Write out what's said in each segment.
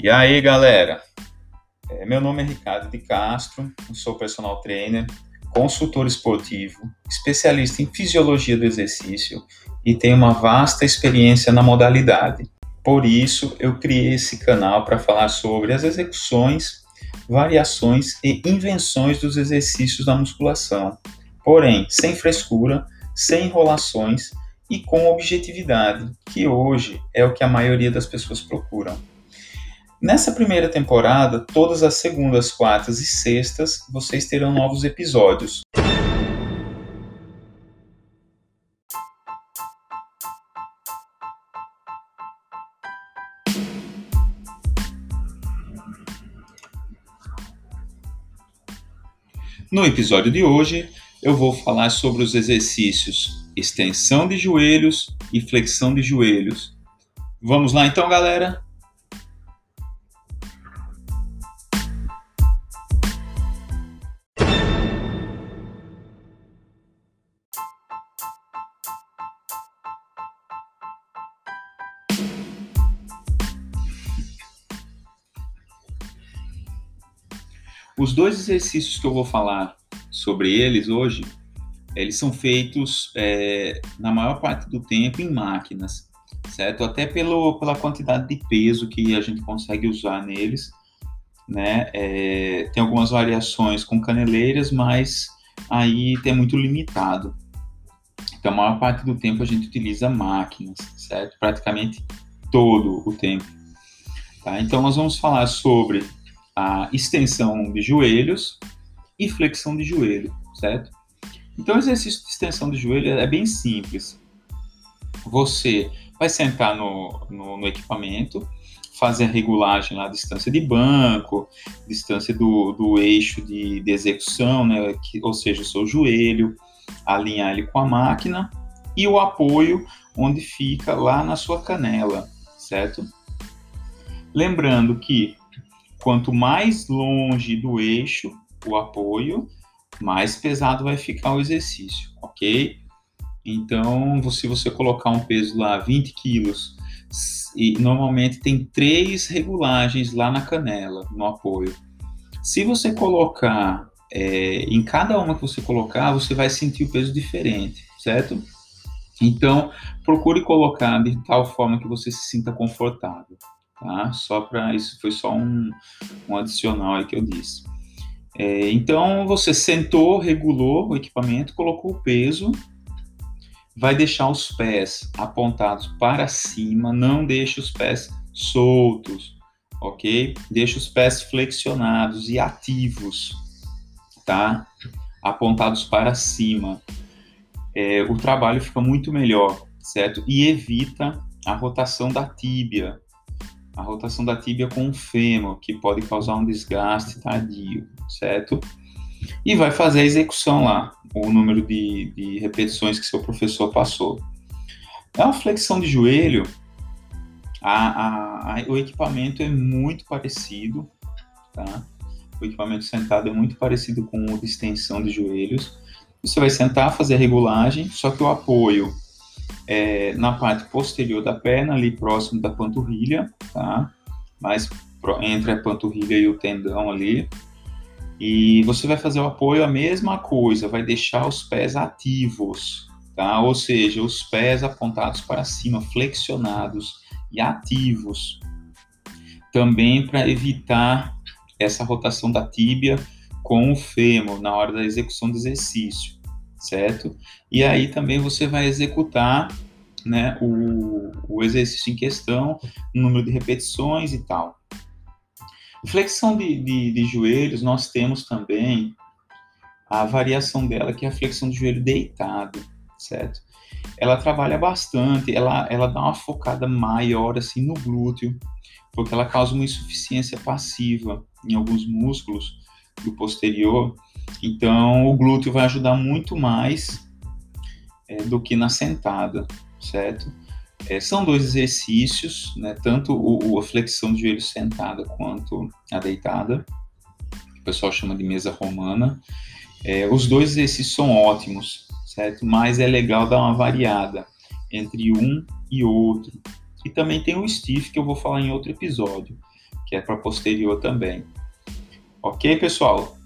E aí, galera? É, meu nome é Ricardo de Castro, sou personal trainer, consultor esportivo, especialista em fisiologia do exercício e tenho uma vasta experiência na modalidade. Por isso, eu criei esse canal para falar sobre as execuções, variações e invenções dos exercícios da musculação, porém sem frescura, sem enrolações e com objetividade, que hoje é o que a maioria das pessoas procuram. Nessa primeira temporada, todas as segundas, quartas e sextas, vocês terão novos episódios. No episódio de hoje, eu vou falar sobre os exercícios extensão de joelhos e flexão de joelhos. Vamos lá então, galera? Os dois exercícios que eu vou falar sobre eles hoje, eles são feitos é, na maior parte do tempo em máquinas, certo? Até pelo, pela quantidade de peso que a gente consegue usar neles, né? É, tem algumas variações com caneleiras, mas aí é muito limitado. Então, a maior parte do tempo a gente utiliza máquinas, certo? Praticamente todo o tempo. Tá? Então, nós vamos falar sobre a extensão de joelhos e flexão de joelho, certo? Então, o exercício de extensão de joelho é bem simples. Você vai sentar no, no, no equipamento, fazer a regulagem lá, distância de banco, distância do, do eixo de, de execução, né, que, ou seja, o seu joelho, alinhar ele com a máquina e o apoio onde fica lá na sua canela, certo? Lembrando que Quanto mais longe do eixo o apoio, mais pesado vai ficar o exercício, ok? Então, se você colocar um peso lá 20 quilos, e normalmente tem três regulagens lá na canela, no apoio. Se você colocar, é, em cada uma que você colocar, você vai sentir o peso diferente, certo? Então, procure colocar de tal forma que você se sinta confortável tá? Só para isso foi só um, um adicional aí que eu disse. É, então você sentou, regulou o equipamento, colocou o peso, vai deixar os pés apontados para cima, não deixe os pés soltos, ok? Deixa os pés flexionados e ativos, tá? Apontados para cima. É, o trabalho fica muito melhor, certo? E evita a rotação da tíbia, a rotação da tíbia com o fêmur, que pode causar um desgaste tardio, certo? E vai fazer a execução lá, o número de, de repetições que seu professor passou. É uma flexão de joelho, a, a, a, o equipamento é muito parecido, tá? O equipamento sentado é muito parecido com o de extensão de joelhos. Você vai sentar, fazer a regulagem, só que o apoio é, na parte posterior da perna, ali próximo da panturrilha, tá? Mais entre a panturrilha e o tendão ali. E você vai fazer o apoio a mesma coisa, vai deixar os pés ativos, tá? Ou seja, os pés apontados para cima, flexionados e ativos. Também para evitar essa rotação da tíbia com o fêmur na hora da execução do exercício certo? E aí também você vai executar né, o, o exercício em questão, número de repetições e tal. Flexão de, de, de, joelhos, nós temos também a variação dela, que é a flexão de joelho deitado, certo? Ela trabalha bastante, ela, ela dá uma focada maior assim no glúteo, porque ela causa uma insuficiência passiva em alguns músculos do posterior, então, o glúteo vai ajudar muito mais é, do que na sentada, certo? É, são dois exercícios, né, tanto o, a flexão de joelho sentada quanto a deitada, que o pessoal chama de mesa romana. É, os dois exercícios são ótimos, certo? Mas é legal dar uma variada entre um e outro. E também tem o stiff, que eu vou falar em outro episódio, que é para posterior também. Ok, pessoal?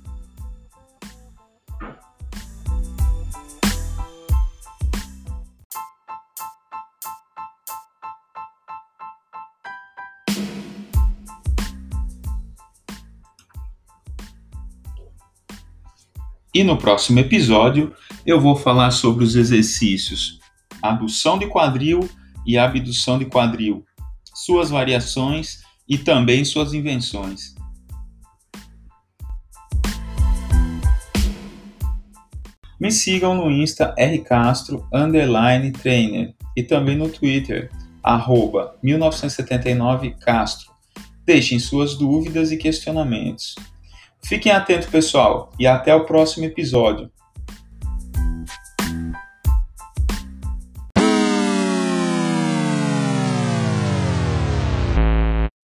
E no próximo episódio eu vou falar sobre os exercícios adução de quadril e abdução de quadril, suas variações e também suas invenções. Me sigam no Insta rcastro underline trainer e também no Twitter arroba 1979castro. Deixem suas dúvidas e questionamentos. Fiquem atentos, pessoal, e até o próximo episódio.